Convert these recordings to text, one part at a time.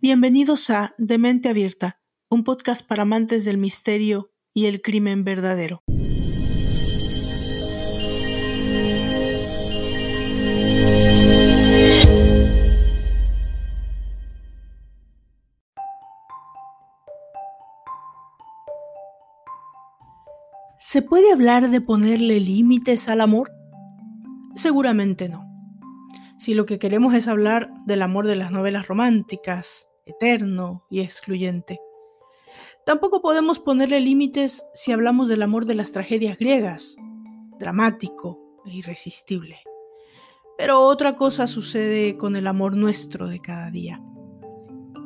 Bienvenidos a De Mente Abierta, un podcast para amantes del misterio y el crimen verdadero. ¿Se puede hablar de ponerle límites al amor? Seguramente no. Si lo que queremos es hablar del amor de las novelas románticas, eterno y excluyente. Tampoco podemos ponerle límites si hablamos del amor de las tragedias griegas, dramático e irresistible. Pero otra cosa sucede con el amor nuestro de cada día.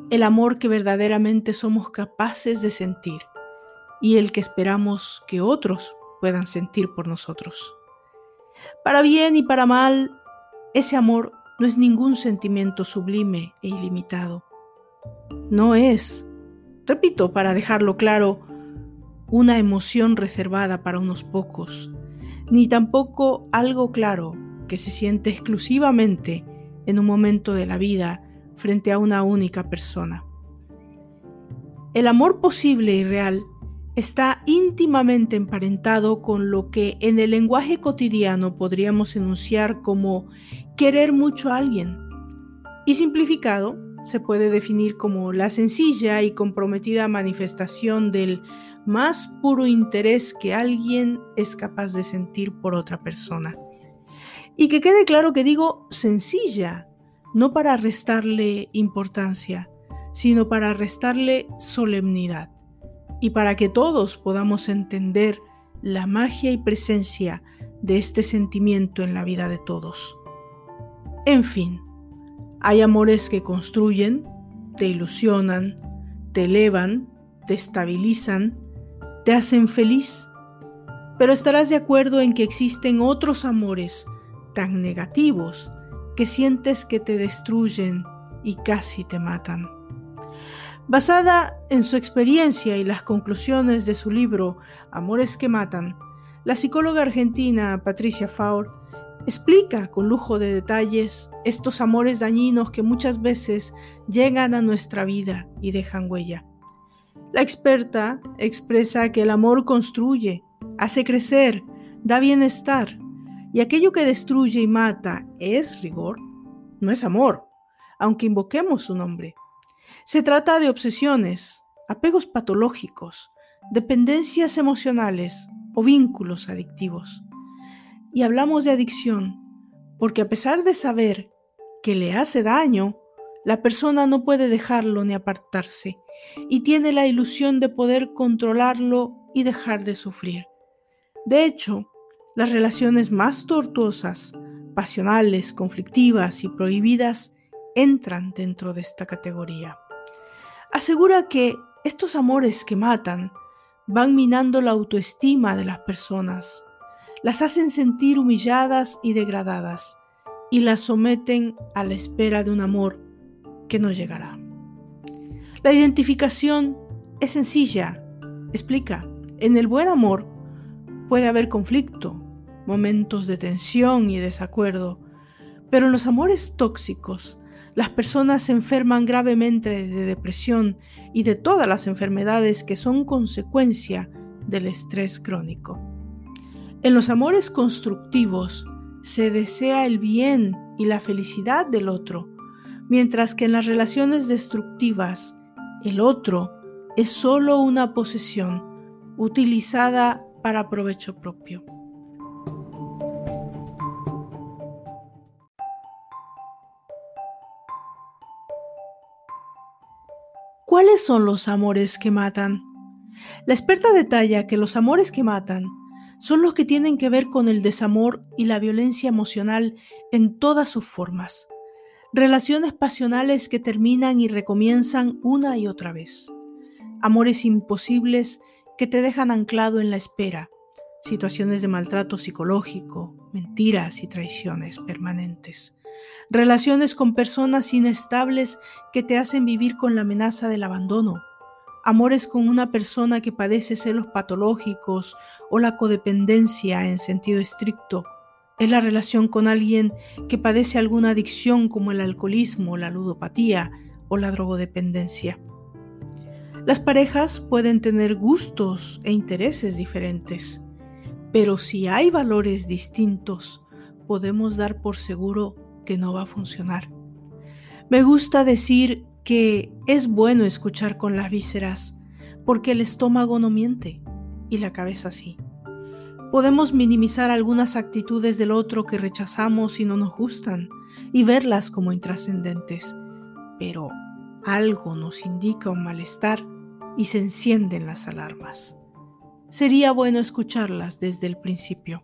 El amor que verdaderamente somos capaces de sentir y el que esperamos que otros puedan sentir por nosotros. Para bien y para mal, ese amor no es ningún sentimiento sublime e ilimitado. No es, repito para dejarlo claro, una emoción reservada para unos pocos, ni tampoco algo claro que se siente exclusivamente en un momento de la vida frente a una única persona. El amor posible y real está íntimamente emparentado con lo que en el lenguaje cotidiano podríamos enunciar como querer mucho a alguien. Y simplificado, se puede definir como la sencilla y comprometida manifestación del más puro interés que alguien es capaz de sentir por otra persona. Y que quede claro que digo sencilla, no para restarle importancia, sino para restarle solemnidad y para que todos podamos entender la magia y presencia de este sentimiento en la vida de todos. En fin, hay amores que construyen, te ilusionan, te elevan, te estabilizan, te hacen feliz, pero estarás de acuerdo en que existen otros amores tan negativos que sientes que te destruyen y casi te matan. Basada en su experiencia y las conclusiones de su libro Amores que Matan, la psicóloga argentina Patricia Faur explica con lujo de detalles estos amores dañinos que muchas veces llegan a nuestra vida y dejan huella. La experta expresa que el amor construye, hace crecer, da bienestar, y aquello que destruye y mata es rigor, no es amor, aunque invoquemos su nombre. Se trata de obsesiones, apegos patológicos, dependencias emocionales o vínculos adictivos. Y hablamos de adicción porque a pesar de saber que le hace daño, la persona no puede dejarlo ni apartarse y tiene la ilusión de poder controlarlo y dejar de sufrir. De hecho, las relaciones más tortuosas, pasionales, conflictivas y prohibidas entran dentro de esta categoría asegura que estos amores que matan van minando la autoestima de las personas, las hacen sentir humilladas y degradadas y las someten a la espera de un amor que no llegará. La identificación es sencilla, explica, en el buen amor puede haber conflicto, momentos de tensión y desacuerdo, pero en los amores tóxicos las personas se enferman gravemente de depresión y de todas las enfermedades que son consecuencia del estrés crónico. En los amores constructivos se desea el bien y la felicidad del otro, mientras que en las relaciones destructivas el otro es solo una posesión utilizada para provecho propio. ¿Cuáles son los amores que matan? La experta detalla que los amores que matan son los que tienen que ver con el desamor y la violencia emocional en todas sus formas. Relaciones pasionales que terminan y recomienzan una y otra vez. Amores imposibles que te dejan anclado en la espera. Situaciones de maltrato psicológico, mentiras y traiciones permanentes relaciones con personas inestables que te hacen vivir con la amenaza del abandono, amores con una persona que padece celos patológicos o la codependencia en sentido estricto, Es la relación con alguien que padece alguna adicción como el alcoholismo, la ludopatía o la drogodependencia. Las parejas pueden tener gustos e intereses diferentes, pero si hay valores distintos, podemos dar por seguro no va a funcionar. Me gusta decir que es bueno escuchar con las vísceras, porque el estómago no miente y la cabeza sí. Podemos minimizar algunas actitudes del otro que rechazamos y no nos gustan y verlas como intrascendentes, pero algo nos indica un malestar y se encienden las alarmas. Sería bueno escucharlas desde el principio.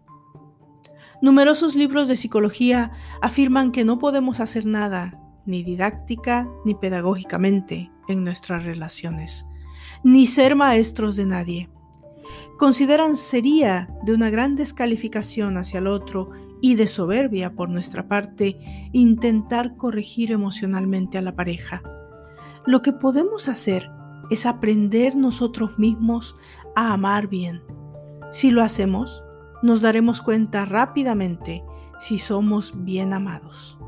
Numerosos libros de psicología afirman que no podemos hacer nada ni didáctica ni pedagógicamente en nuestras relaciones, ni ser maestros de nadie. Consideran sería de una gran descalificación hacia el otro y de soberbia por nuestra parte intentar corregir emocionalmente a la pareja. Lo que podemos hacer es aprender nosotros mismos a amar bien. Si lo hacemos, nos daremos cuenta rápidamente si somos bien amados.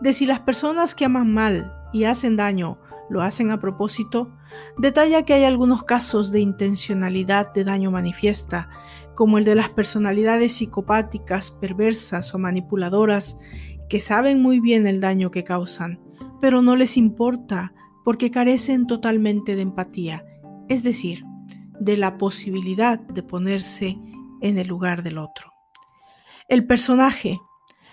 De si las personas que aman mal y hacen daño lo hacen a propósito, detalla que hay algunos casos de intencionalidad de daño manifiesta, como el de las personalidades psicopáticas, perversas o manipuladoras que saben muy bien el daño que causan, pero no les importa porque carecen totalmente de empatía, es decir, de la posibilidad de ponerse en el lugar del otro. El personaje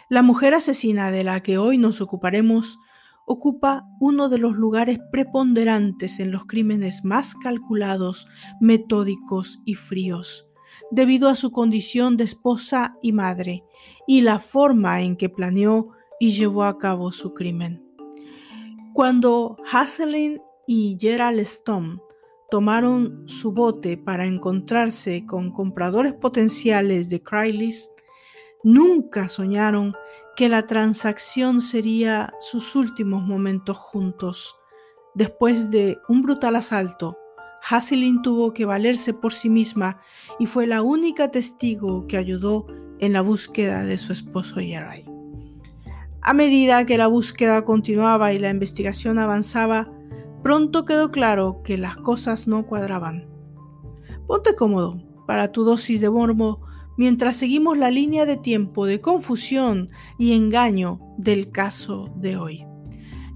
la mujer asesina de la que hoy nos ocuparemos ocupa uno de los lugares preponderantes en los crímenes más calculados, metódicos y fríos, debido a su condición de esposa y madre y la forma en que planeó y llevó a cabo su crimen. Cuando Haselin y Gerald Stone tomaron su bote para encontrarse con compradores potenciales de Craigslist, Nunca soñaron que la transacción sería sus últimos momentos juntos. Después de un brutal asalto, Haselin tuvo que valerse por sí misma y fue la única testigo que ayudó en la búsqueda de su esposo Gerald. A medida que la búsqueda continuaba y la investigación avanzaba, pronto quedó claro que las cosas no cuadraban. Ponte cómodo para tu dosis de morbo mientras seguimos la línea de tiempo de confusión y engaño del caso de hoy.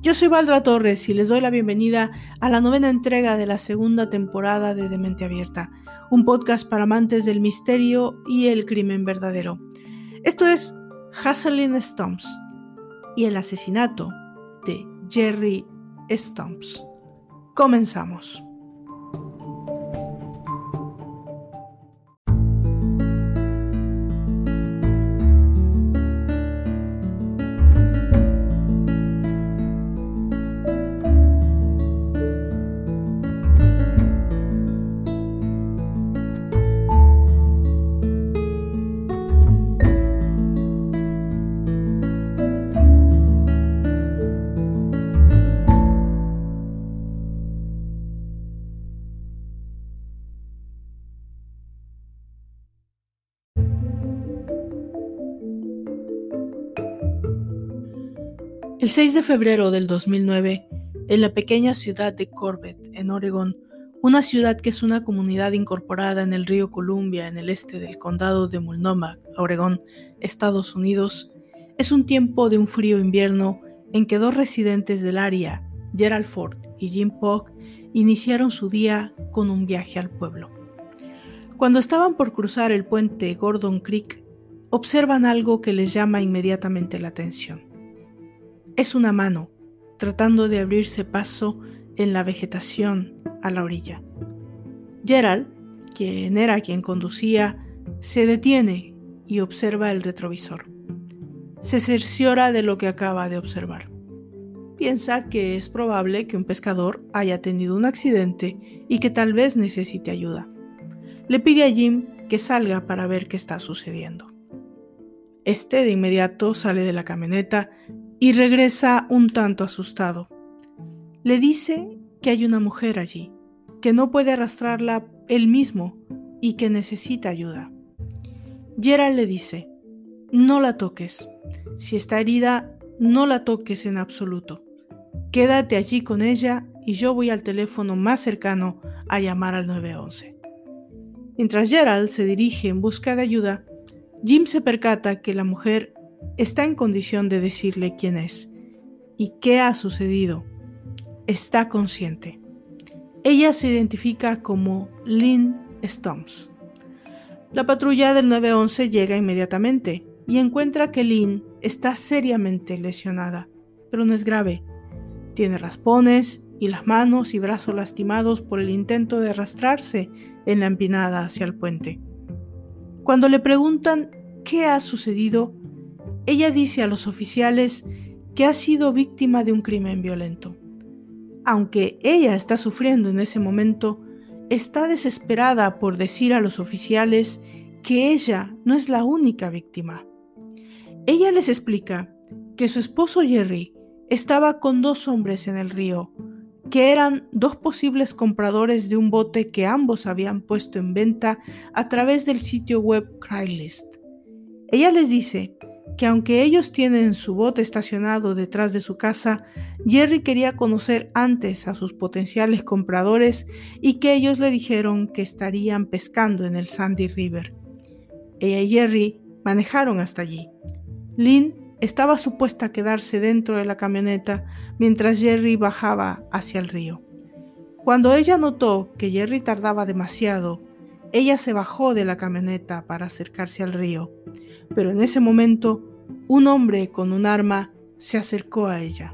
Yo soy Valdra Torres y les doy la bienvenida a la novena entrega de la segunda temporada de Demente Abierta, un podcast para amantes del misterio y el crimen verdadero. Esto es Hazelin Stumps y el asesinato de Jerry Stumps. Comenzamos. El 6 de febrero del 2009, en la pequeña ciudad de Corbett, en Oregón, una ciudad que es una comunidad incorporada en el río Columbia en el este del condado de Multnomah, Oregón, Estados Unidos, es un tiempo de un frío invierno en que dos residentes del área, Gerald Ford y Jim Pogg, iniciaron su día con un viaje al pueblo. Cuando estaban por cruzar el puente Gordon Creek, observan algo que les llama inmediatamente la atención. Es una mano tratando de abrirse paso en la vegetación a la orilla. Gerald, quien era quien conducía, se detiene y observa el retrovisor. Se cerciora de lo que acaba de observar. Piensa que es probable que un pescador haya tenido un accidente y que tal vez necesite ayuda. Le pide a Jim que salga para ver qué está sucediendo. Este de inmediato sale de la camioneta y regresa un tanto asustado. Le dice que hay una mujer allí, que no puede arrastrarla él mismo y que necesita ayuda. Gerald le dice, no la toques. Si está herida, no la toques en absoluto. Quédate allí con ella y yo voy al teléfono más cercano a llamar al 911. Mientras Gerald se dirige en busca de ayuda, Jim se percata que la mujer está en condición de decirle quién es y qué ha sucedido. Está consciente. Ella se identifica como Lynn Stomps. La patrulla del 911 llega inmediatamente y encuentra que Lynn está seriamente lesionada, pero no es grave. Tiene raspones y las manos y brazos lastimados por el intento de arrastrarse en la empinada hacia el puente. Cuando le preguntan qué ha sucedido, ella dice a los oficiales que ha sido víctima de un crimen violento. Aunque ella está sufriendo en ese momento, está desesperada por decir a los oficiales que ella no es la única víctima. Ella les explica que su esposo Jerry estaba con dos hombres en el río, que eran dos posibles compradores de un bote que ambos habían puesto en venta a través del sitio web Craigslist. Ella les dice que aunque ellos tienen su bote estacionado detrás de su casa, Jerry quería conocer antes a sus potenciales compradores y que ellos le dijeron que estarían pescando en el Sandy River. Ella y Jerry manejaron hasta allí. Lynn estaba supuesta a quedarse dentro de la camioneta mientras Jerry bajaba hacia el río. Cuando ella notó que Jerry tardaba demasiado, ella se bajó de la camioneta para acercarse al río, pero en ese momento un hombre con un arma se acercó a ella.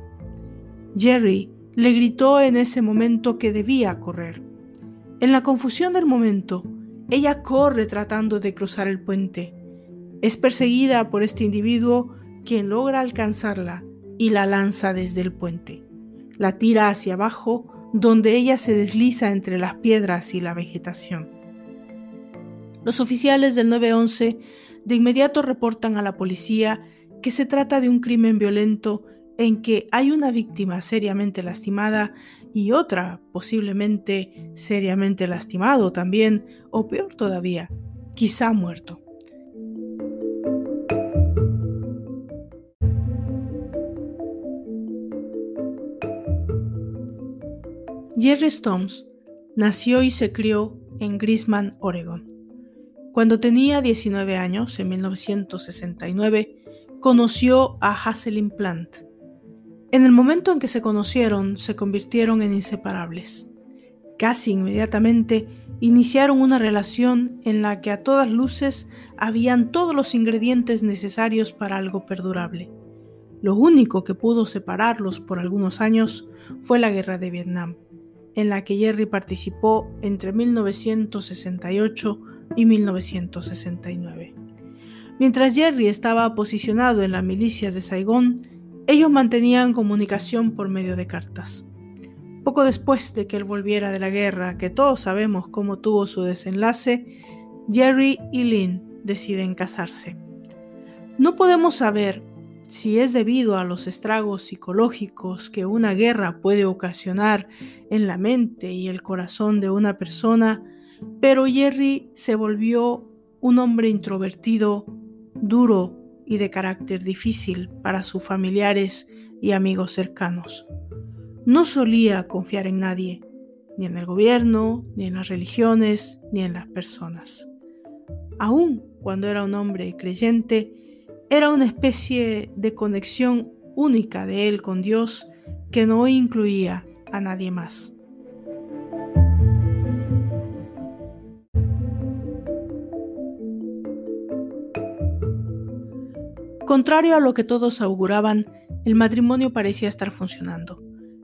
Jerry le gritó en ese momento que debía correr. En la confusión del momento, ella corre tratando de cruzar el puente. Es perseguida por este individuo quien logra alcanzarla y la lanza desde el puente. La tira hacia abajo donde ella se desliza entre las piedras y la vegetación. Los oficiales del 911 de inmediato reportan a la policía que se trata de un crimen violento en que hay una víctima seriamente lastimada y otra posiblemente seriamente lastimado también, o peor todavía, quizá muerto. Jerry Stones nació y se crió en Grisman, Oregon. Cuando tenía 19 años, en 1969, conoció a Hazelin Plant. En el momento en que se conocieron, se convirtieron en inseparables. Casi inmediatamente iniciaron una relación en la que a todas luces habían todos los ingredientes necesarios para algo perdurable. Lo único que pudo separarlos por algunos años fue la guerra de Vietnam en la que Jerry participó entre 1968 y 1969. Mientras Jerry estaba posicionado en las milicias de Saigón, ellos mantenían comunicación por medio de cartas. Poco después de que él volviera de la guerra, que todos sabemos cómo tuvo su desenlace, Jerry y Lynn deciden casarse. No podemos saber si es debido a los estragos psicológicos que una guerra puede ocasionar en la mente y el corazón de una persona, pero Jerry se volvió un hombre introvertido, duro y de carácter difícil para sus familiares y amigos cercanos. No solía confiar en nadie, ni en el gobierno, ni en las religiones, ni en las personas. Aun cuando era un hombre creyente, era una especie de conexión única de él con Dios que no incluía a nadie más. Contrario a lo que todos auguraban, el matrimonio parecía estar funcionando,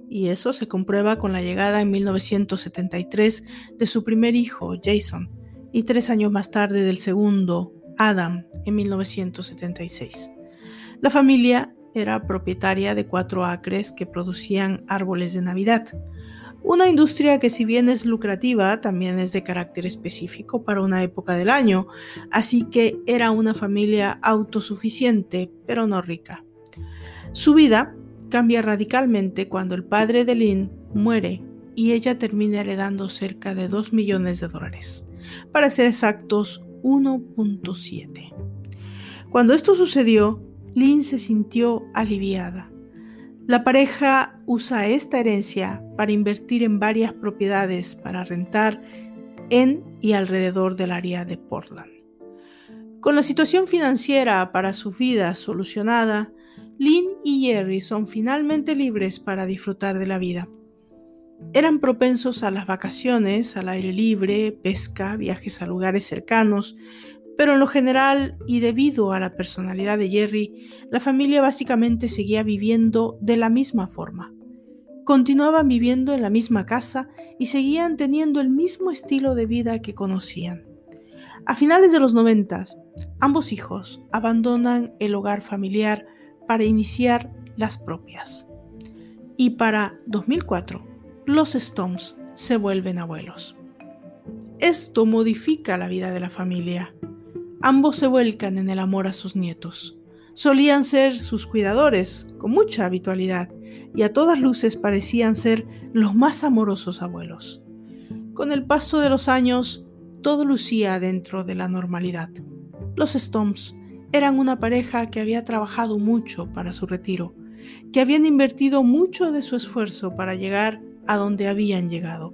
y eso se comprueba con la llegada en 1973 de su primer hijo, Jason, y tres años más tarde del segundo, Adam en 1976. La familia era propietaria de cuatro acres que producían árboles de Navidad, una industria que si bien es lucrativa, también es de carácter específico para una época del año, así que era una familia autosuficiente, pero no rica. Su vida cambia radicalmente cuando el padre de Lynn muere y ella termina heredando cerca de 2 millones de dólares. Para ser exactos, 1.7. Cuando esto sucedió, Lynn se sintió aliviada. La pareja usa esta herencia para invertir en varias propiedades para rentar en y alrededor del área de Portland. Con la situación financiera para su vida solucionada, Lynn y Jerry son finalmente libres para disfrutar de la vida. Eran propensos a las vacaciones, al aire libre, pesca, viajes a lugares cercanos, pero en lo general y debido a la personalidad de Jerry, la familia básicamente seguía viviendo de la misma forma. Continuaban viviendo en la misma casa y seguían teniendo el mismo estilo de vida que conocían. A finales de los noventas, ambos hijos abandonan el hogar familiar para iniciar las propias. Y para 2004, los Stones se vuelven abuelos. Esto modifica la vida de la familia. Ambos se vuelcan en el amor a sus nietos. Solían ser sus cuidadores con mucha habitualidad y a todas luces parecían ser los más amorosos abuelos. Con el paso de los años, todo lucía dentro de la normalidad. Los Stones eran una pareja que había trabajado mucho para su retiro, que habían invertido mucho de su esfuerzo para llegar a donde habían llegado.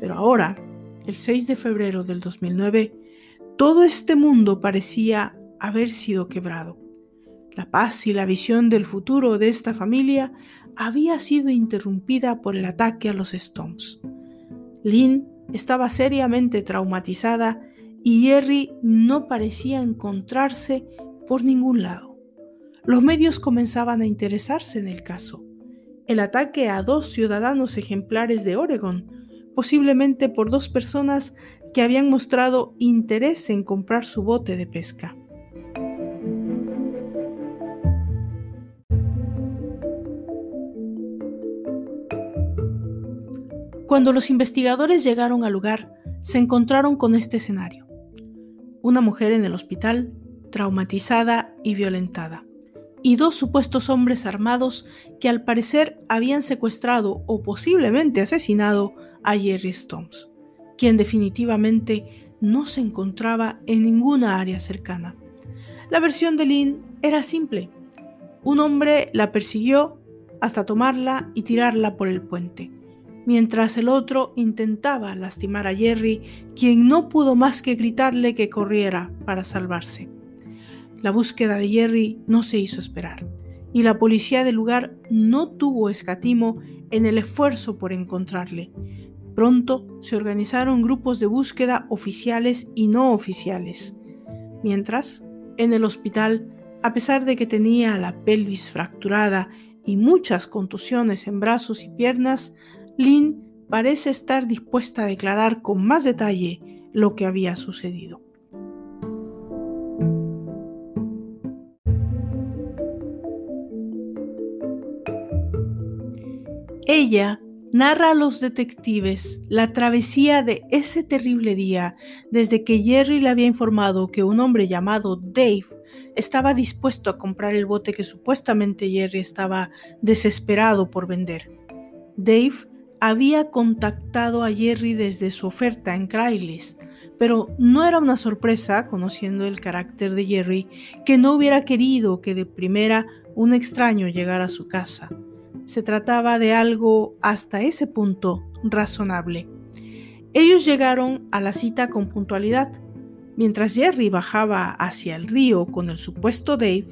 Pero ahora, el 6 de febrero del 2009, todo este mundo parecía haber sido quebrado. La paz y la visión del futuro de esta familia había sido interrumpida por el ataque a los Stones. Lynn estaba seriamente traumatizada y Jerry no parecía encontrarse por ningún lado. Los medios comenzaban a interesarse en el caso. El ataque a dos ciudadanos ejemplares de Oregon, posiblemente por dos personas que habían mostrado interés en comprar su bote de pesca. Cuando los investigadores llegaron al lugar, se encontraron con este escenario. Una mujer en el hospital, traumatizada y violentada, y dos supuestos hombres armados que al parecer habían secuestrado o posiblemente asesinado a Jerry Stones quien definitivamente no se encontraba en ninguna área cercana. La versión de Lynn era simple. Un hombre la persiguió hasta tomarla y tirarla por el puente, mientras el otro intentaba lastimar a Jerry, quien no pudo más que gritarle que corriera para salvarse. La búsqueda de Jerry no se hizo esperar, y la policía del lugar no tuvo escatimo en el esfuerzo por encontrarle, Pronto se organizaron grupos de búsqueda oficiales y no oficiales. Mientras, en el hospital, a pesar de que tenía la pelvis fracturada y muchas contusiones en brazos y piernas, Lynn parece estar dispuesta a declarar con más detalle lo que había sucedido. Ella narra a los detectives la travesía de ese terrible día desde que Jerry le había informado que un hombre llamado Dave estaba dispuesto a comprar el bote que supuestamente Jerry estaba desesperado por vender. Dave había contactado a Jerry desde su oferta en Craigslist, pero no era una sorpresa, conociendo el carácter de Jerry, que no hubiera querido que de primera un extraño llegara a su casa se trataba de algo hasta ese punto razonable. Ellos llegaron a la cita con puntualidad. Mientras Jerry bajaba hacia el río con el supuesto Dave,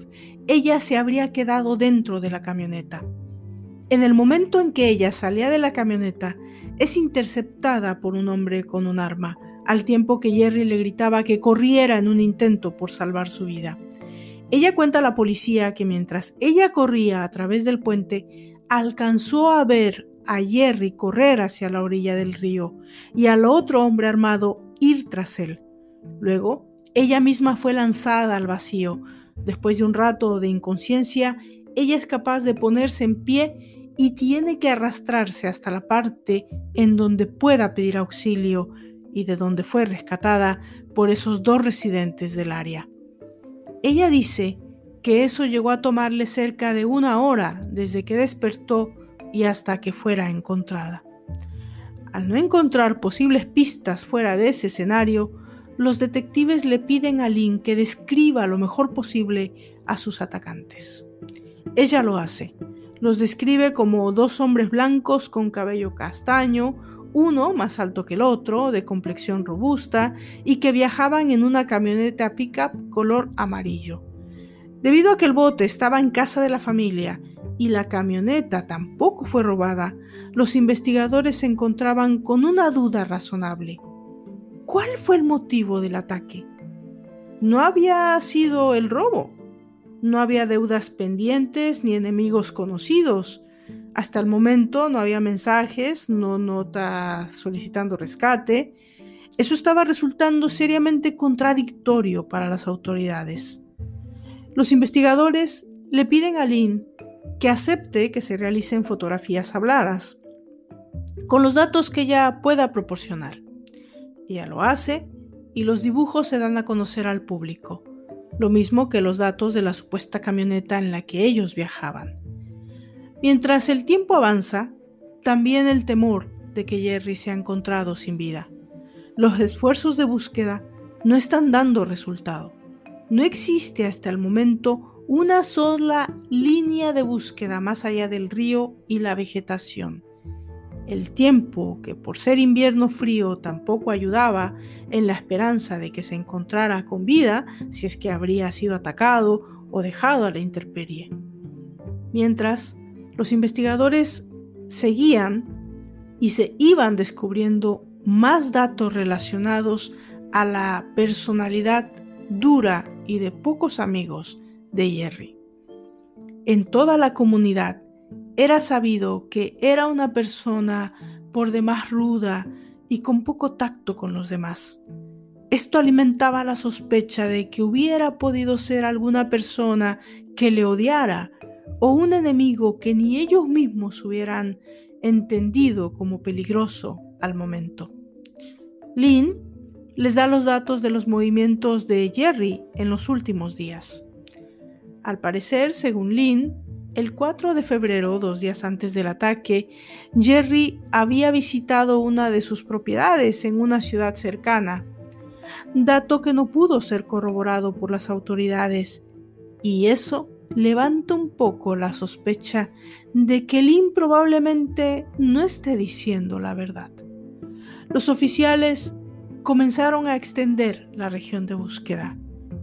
ella se habría quedado dentro de la camioneta. En el momento en que ella salía de la camioneta, es interceptada por un hombre con un arma, al tiempo que Jerry le gritaba que corriera en un intento por salvar su vida. Ella cuenta a la policía que mientras ella corría a través del puente, alcanzó a ver a Jerry correr hacia la orilla del río y al otro hombre armado ir tras él. Luego, ella misma fue lanzada al vacío. Después de un rato de inconsciencia, ella es capaz de ponerse en pie y tiene que arrastrarse hasta la parte en donde pueda pedir auxilio y de donde fue rescatada por esos dos residentes del área. Ella dice que eso llegó a tomarle cerca de una hora desde que despertó y hasta que fuera encontrada. Al no encontrar posibles pistas fuera de ese escenario, los detectives le piden a Lynn que describa lo mejor posible a sus atacantes. Ella lo hace. Los describe como dos hombres blancos con cabello castaño, uno más alto que el otro, de complexión robusta, y que viajaban en una camioneta pickup color amarillo. Debido a que el bote estaba en casa de la familia y la camioneta tampoco fue robada, los investigadores se encontraban con una duda razonable. ¿Cuál fue el motivo del ataque? No había sido el robo. No había deudas pendientes ni enemigos conocidos. Hasta el momento no había mensajes, no notas solicitando rescate. Eso estaba resultando seriamente contradictorio para las autoridades. Los investigadores le piden a Lynn que acepte que se realicen fotografías habladas, con los datos que ella pueda proporcionar. Ella lo hace y los dibujos se dan a conocer al público, lo mismo que los datos de la supuesta camioneta en la que ellos viajaban. Mientras el tiempo avanza, también el temor de que Jerry se ha encontrado sin vida. Los esfuerzos de búsqueda no están dando resultado. No existe hasta el momento una sola línea de búsqueda más allá del río y la vegetación. El tiempo, que por ser invierno frío tampoco ayudaba en la esperanza de que se encontrara con vida si es que habría sido atacado o dejado a la intemperie. Mientras, los investigadores seguían y se iban descubriendo más datos relacionados a la personalidad dura y de pocos amigos de Jerry. En toda la comunidad era sabido que era una persona por demás ruda y con poco tacto con los demás. Esto alimentaba la sospecha de que hubiera podido ser alguna persona que le odiara o un enemigo que ni ellos mismos hubieran entendido como peligroso al momento. Lynn les da los datos de los movimientos de Jerry en los últimos días. Al parecer, según Lynn, el 4 de febrero, dos días antes del ataque, Jerry había visitado una de sus propiedades en una ciudad cercana, dato que no pudo ser corroborado por las autoridades, y eso levanta un poco la sospecha de que Lynn probablemente no esté diciendo la verdad. Los oficiales comenzaron a extender la región de búsqueda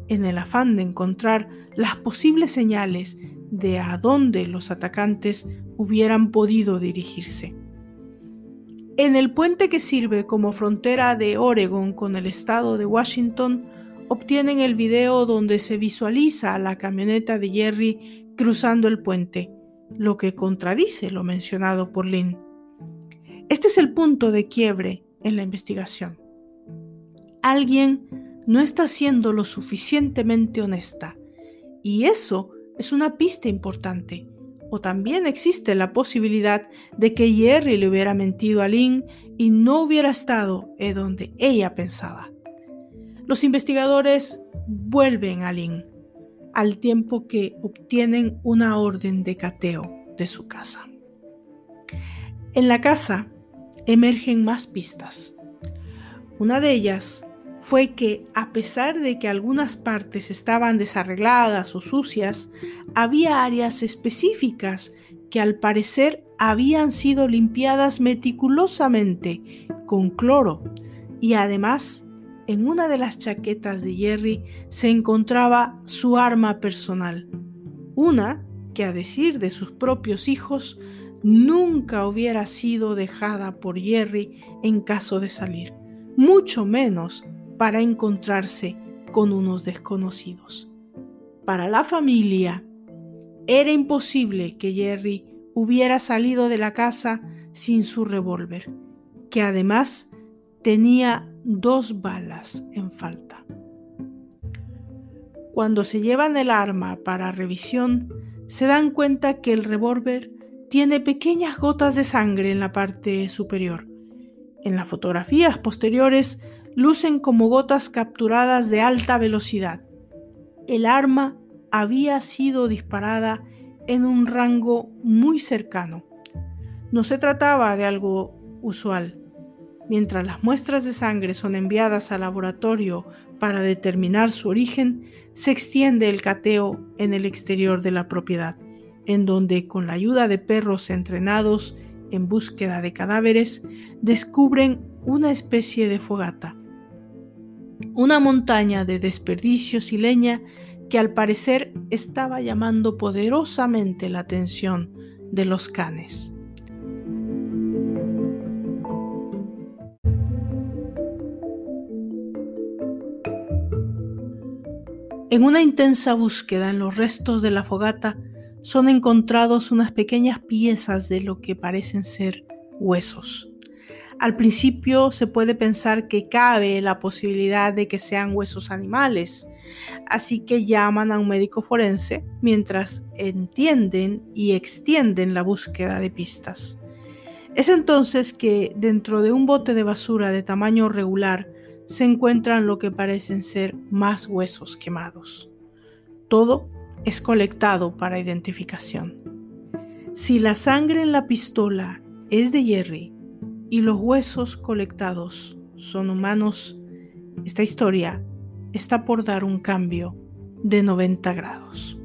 en el afán de encontrar las posibles señales de a dónde los atacantes hubieran podido dirigirse. En el puente que sirve como frontera de Oregon con el estado de Washington, obtienen el video donde se visualiza a la camioneta de Jerry cruzando el puente, lo que contradice lo mencionado por Lynn. Este es el punto de quiebre en la investigación. Alguien no está siendo lo suficientemente honesta. Y eso es una pista importante. O también existe la posibilidad de que Jerry le hubiera mentido a Lynn y no hubiera estado en donde ella pensaba. Los investigadores vuelven a Lynn al tiempo que obtienen una orden de cateo de su casa. En la casa emergen más pistas. Una de ellas fue que, a pesar de que algunas partes estaban desarregladas o sucias, había áreas específicas que al parecer habían sido limpiadas meticulosamente con cloro. Y además en una de las chaquetas de Jerry se encontraba su arma personal, una que a decir de sus propios hijos nunca hubiera sido dejada por Jerry en caso de salir, mucho menos para encontrarse con unos desconocidos. Para la familia, era imposible que Jerry hubiera salido de la casa sin su revólver, que además tenía dos balas en falta. Cuando se llevan el arma para revisión, se dan cuenta que el revólver tiene pequeñas gotas de sangre en la parte superior. En las fotografías posteriores lucen como gotas capturadas de alta velocidad. El arma había sido disparada en un rango muy cercano. No se trataba de algo usual. mientras las muestras de sangre son enviadas al laboratorio para determinar su origen, se extiende el cateo en el exterior de la propiedad, en donde con la ayuda de perros entrenados en búsqueda de cadáveres, descubren una especie de fogata, una montaña de desperdicios y leña que al parecer estaba llamando poderosamente la atención de los canes. En una intensa búsqueda en los restos de la fogata son encontrados unas pequeñas piezas de lo que parecen ser huesos. Al principio se puede pensar que cabe la posibilidad de que sean huesos animales, así que llaman a un médico forense mientras entienden y extienden la búsqueda de pistas. Es entonces que dentro de un bote de basura de tamaño regular se encuentran lo que parecen ser más huesos quemados. Todo es colectado para identificación. Si la sangre en la pistola es de Jerry y los huesos colectados son humanos, esta historia está por dar un cambio de 90 grados.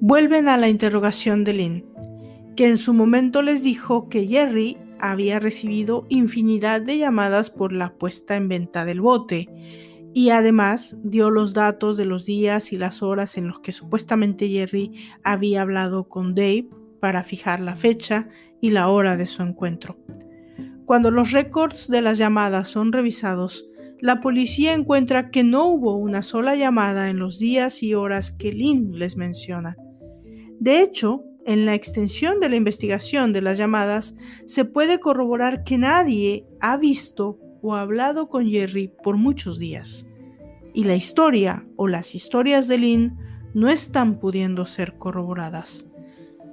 Vuelven a la interrogación de Lynn, que en su momento les dijo que Jerry había recibido infinidad de llamadas por la puesta en venta del bote y además dio los datos de los días y las horas en los que supuestamente Jerry había hablado con Dave para fijar la fecha y la hora de su encuentro. Cuando los récords de las llamadas son revisados, la policía encuentra que no hubo una sola llamada en los días y horas que Lynn les menciona. De hecho, en la extensión de la investigación de las llamadas se puede corroborar que nadie ha visto o hablado con Jerry por muchos días. Y la historia o las historias de Lynn no están pudiendo ser corroboradas.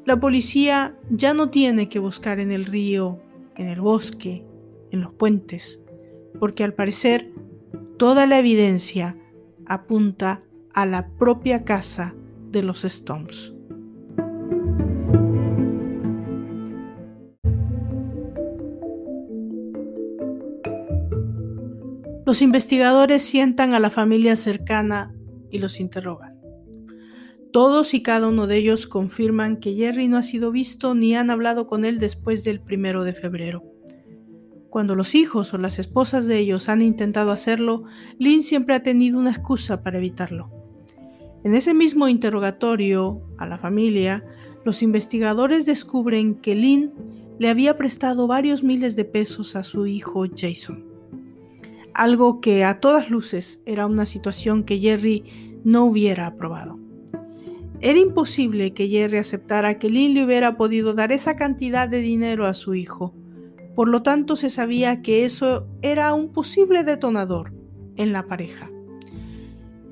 La policía ya no tiene que buscar en el río, en el bosque, en los puentes, porque al parecer toda la evidencia apunta a la propia casa de los Stones. Los investigadores sientan a la familia cercana y los interrogan. Todos y cada uno de ellos confirman que Jerry no ha sido visto ni han hablado con él después del primero de febrero. Cuando los hijos o las esposas de ellos han intentado hacerlo, Lynn siempre ha tenido una excusa para evitarlo. En ese mismo interrogatorio a la familia, los investigadores descubren que Lynn le había prestado varios miles de pesos a su hijo Jason algo que a todas luces era una situación que Jerry no hubiera aprobado. Era imposible que Jerry aceptara que Lynn le hubiera podido dar esa cantidad de dinero a su hijo. Por lo tanto, se sabía que eso era un posible detonador en la pareja.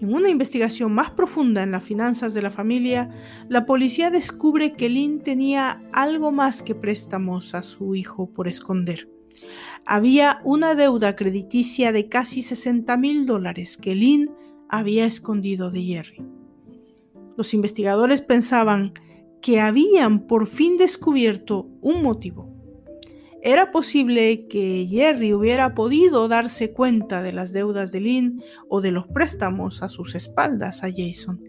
En una investigación más profunda en las finanzas de la familia, la policía descubre que Lynn tenía algo más que préstamos a su hijo por esconder había una deuda crediticia de casi 60 mil dólares que Lynn había escondido de Jerry. Los investigadores pensaban que habían por fin descubierto un motivo. Era posible que Jerry hubiera podido darse cuenta de las deudas de Lynn o de los préstamos a sus espaldas a Jason,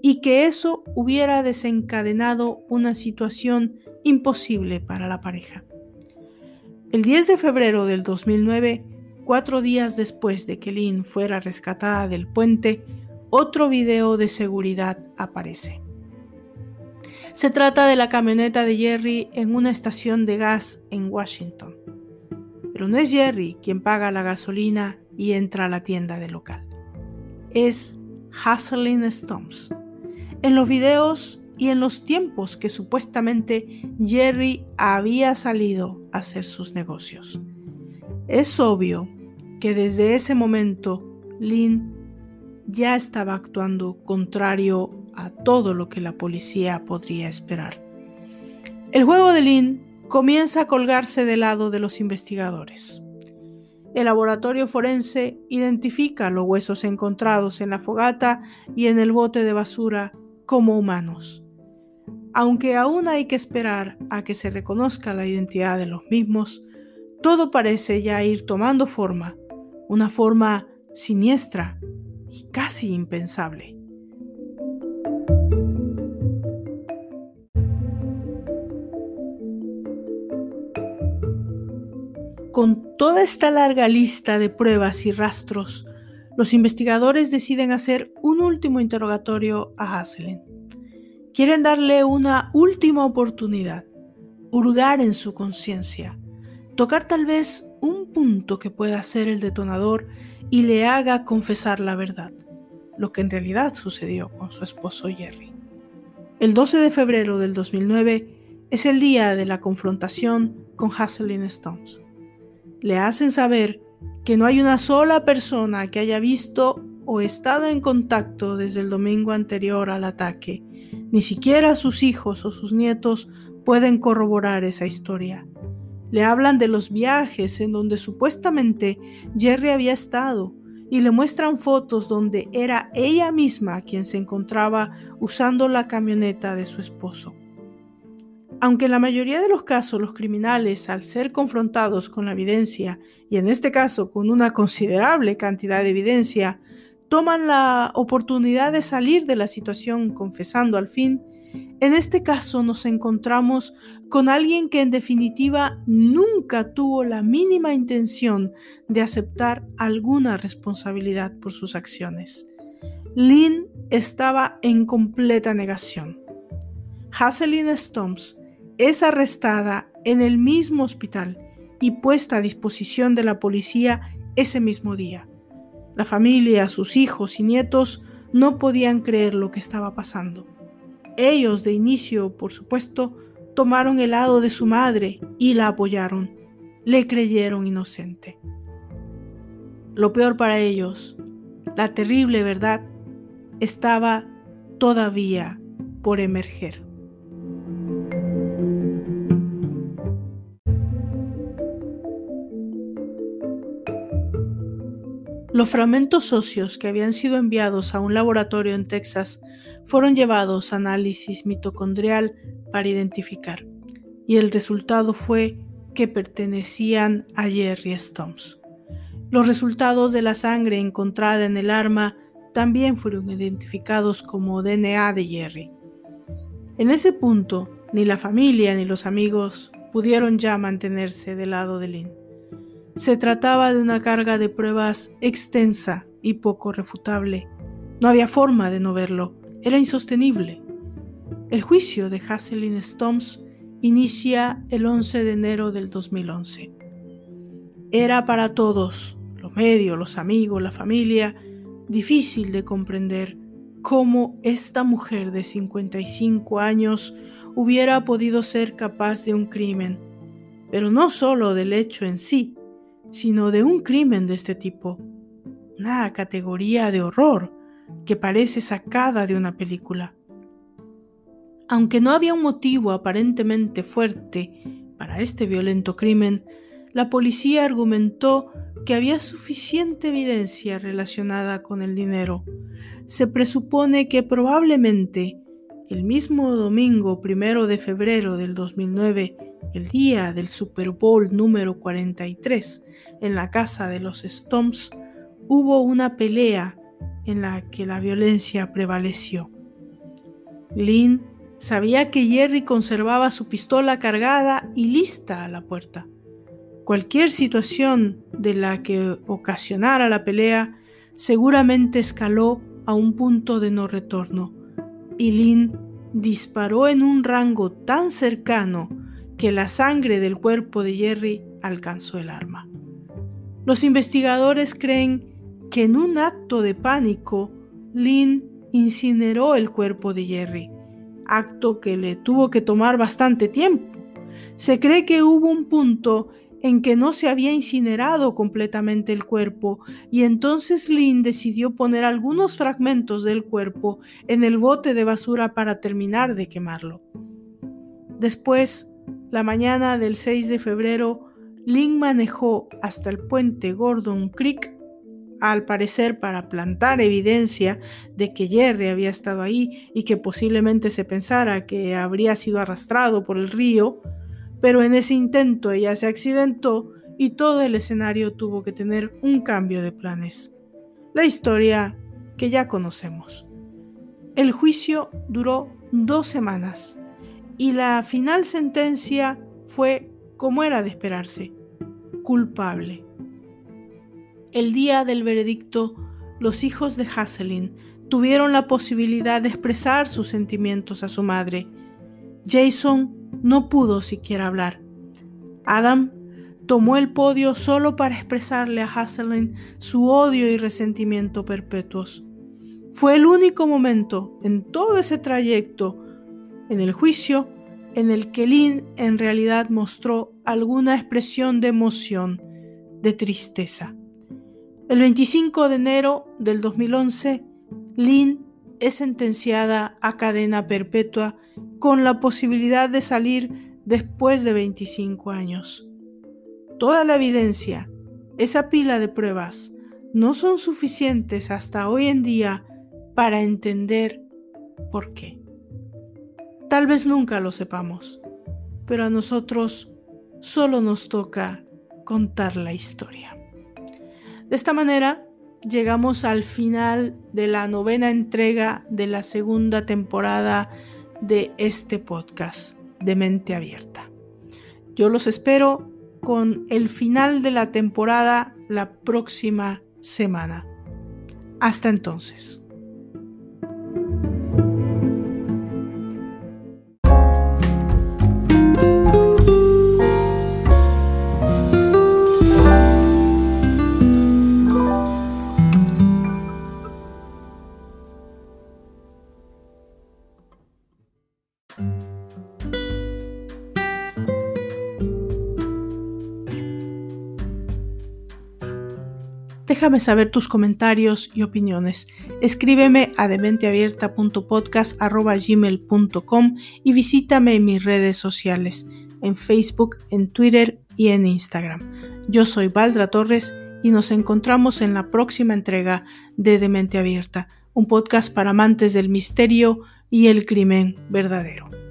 y que eso hubiera desencadenado una situación imposible para la pareja. El 10 de febrero del 2009, cuatro días después de que Lynn fuera rescatada del puente, otro video de seguridad aparece. Se trata de la camioneta de Jerry en una estación de gas en Washington. Pero no es Jerry quien paga la gasolina y entra a la tienda del local. Es Hazelin Stones. En los videos y en los tiempos que supuestamente Jerry había salido a hacer sus negocios. Es obvio que desde ese momento Lynn ya estaba actuando contrario a todo lo que la policía podría esperar. El juego de Lynn comienza a colgarse del lado de los investigadores. El laboratorio forense identifica los huesos encontrados en la fogata y en el bote de basura como humanos aunque aún hay que esperar a que se reconozca la identidad de los mismos, todo parece ya ir tomando forma, una forma siniestra y casi impensable. Con toda esta larga lista de pruebas y rastros, los investigadores deciden hacer un último interrogatorio a Haselin. Quieren darle una última oportunidad, hurgar en su conciencia, tocar tal vez un punto que pueda ser el detonador y le haga confesar la verdad, lo que en realidad sucedió con su esposo Jerry. El 12 de febrero del 2009 es el día de la confrontación con Haselin Stones le hacen saber que no hay una sola persona que haya visto o estado en contacto desde el domingo anterior al ataque. Ni siquiera sus hijos o sus nietos pueden corroborar esa historia. Le hablan de los viajes en donde supuestamente Jerry había estado y le muestran fotos donde era ella misma quien se encontraba usando la camioneta de su esposo. Aunque en la mayoría de los casos los criminales, al ser confrontados con la evidencia, y en este caso con una considerable cantidad de evidencia, toman la oportunidad de salir de la situación confesando al fin, en este caso nos encontramos con alguien que en definitiva nunca tuvo la mínima intención de aceptar alguna responsabilidad por sus acciones. Lynn estaba en completa negación. Hazelin Stomps es arrestada en el mismo hospital y puesta a disposición de la policía ese mismo día. La familia, sus hijos y nietos no podían creer lo que estaba pasando. Ellos de inicio, por supuesto, tomaron el lado de su madre y la apoyaron. Le creyeron inocente. Lo peor para ellos, la terrible verdad, estaba todavía por emerger. Los fragmentos óseos que habían sido enviados a un laboratorio en Texas fueron llevados a análisis mitocondrial para identificar, y el resultado fue que pertenecían a Jerry Stones. Los resultados de la sangre encontrada en el arma también fueron identificados como DNA de Jerry. En ese punto, ni la familia ni los amigos pudieron ya mantenerse del lado de Lynn. Se trataba de una carga de pruebas extensa y poco refutable. No había forma de no verlo. Era insostenible. El juicio de Hazelin Stones inicia el 11 de enero del 2011. Era para todos, los medios, los amigos, la familia, difícil de comprender cómo esta mujer de 55 años hubiera podido ser capaz de un crimen, pero no solo del hecho en sí, sino de un crimen de este tipo, una categoría de horror que parece sacada de una película. Aunque no había un motivo aparentemente fuerte para este violento crimen, la policía argumentó que había suficiente evidencia relacionada con el dinero. Se presupone que probablemente el mismo domingo primero de febrero del 2009 el día del Super Bowl número 43 en la casa de los Stomps, hubo una pelea en la que la violencia prevaleció. Lynn sabía que Jerry conservaba su pistola cargada y lista a la puerta. Cualquier situación de la que ocasionara la pelea seguramente escaló a un punto de no retorno, y Lynn disparó en un rango tan cercano que la sangre del cuerpo de Jerry alcanzó el arma. Los investigadores creen que en un acto de pánico, Lynn incineró el cuerpo de Jerry, acto que le tuvo que tomar bastante tiempo. Se cree que hubo un punto en que no se había incinerado completamente el cuerpo y entonces Lynn decidió poner algunos fragmentos del cuerpo en el bote de basura para terminar de quemarlo. Después la mañana del 6 de febrero, Lynn manejó hasta el puente Gordon Creek, al parecer para plantar evidencia de que Jerry había estado ahí y que posiblemente se pensara que habría sido arrastrado por el río, pero en ese intento ella se accidentó y todo el escenario tuvo que tener un cambio de planes. La historia que ya conocemos. El juicio duró dos semanas y la final sentencia fue como era de esperarse, culpable. El día del veredicto, los hijos de Haselin tuvieron la posibilidad de expresar sus sentimientos a su madre. Jason no pudo siquiera hablar. Adam tomó el podio solo para expresarle a Haselin su odio y resentimiento perpetuos. Fue el único momento en todo ese trayecto en el juicio en el que Lynn en realidad mostró alguna expresión de emoción, de tristeza. El 25 de enero del 2011, Lynn es sentenciada a cadena perpetua con la posibilidad de salir después de 25 años. Toda la evidencia, esa pila de pruebas, no son suficientes hasta hoy en día para entender por qué. Tal vez nunca lo sepamos, pero a nosotros solo nos toca contar la historia. De esta manera, llegamos al final de la novena entrega de la segunda temporada de este podcast de mente abierta. Yo los espero con el final de la temporada la próxima semana. Hasta entonces. Déjame saber tus comentarios y opiniones. Escríbeme a dementeabierta.podcast.gmail.com y visítame en mis redes sociales, en Facebook, en Twitter y en Instagram. Yo soy Valdra Torres y nos encontramos en la próxima entrega de Demente Abierta, un podcast para amantes del misterio y el crimen verdadero.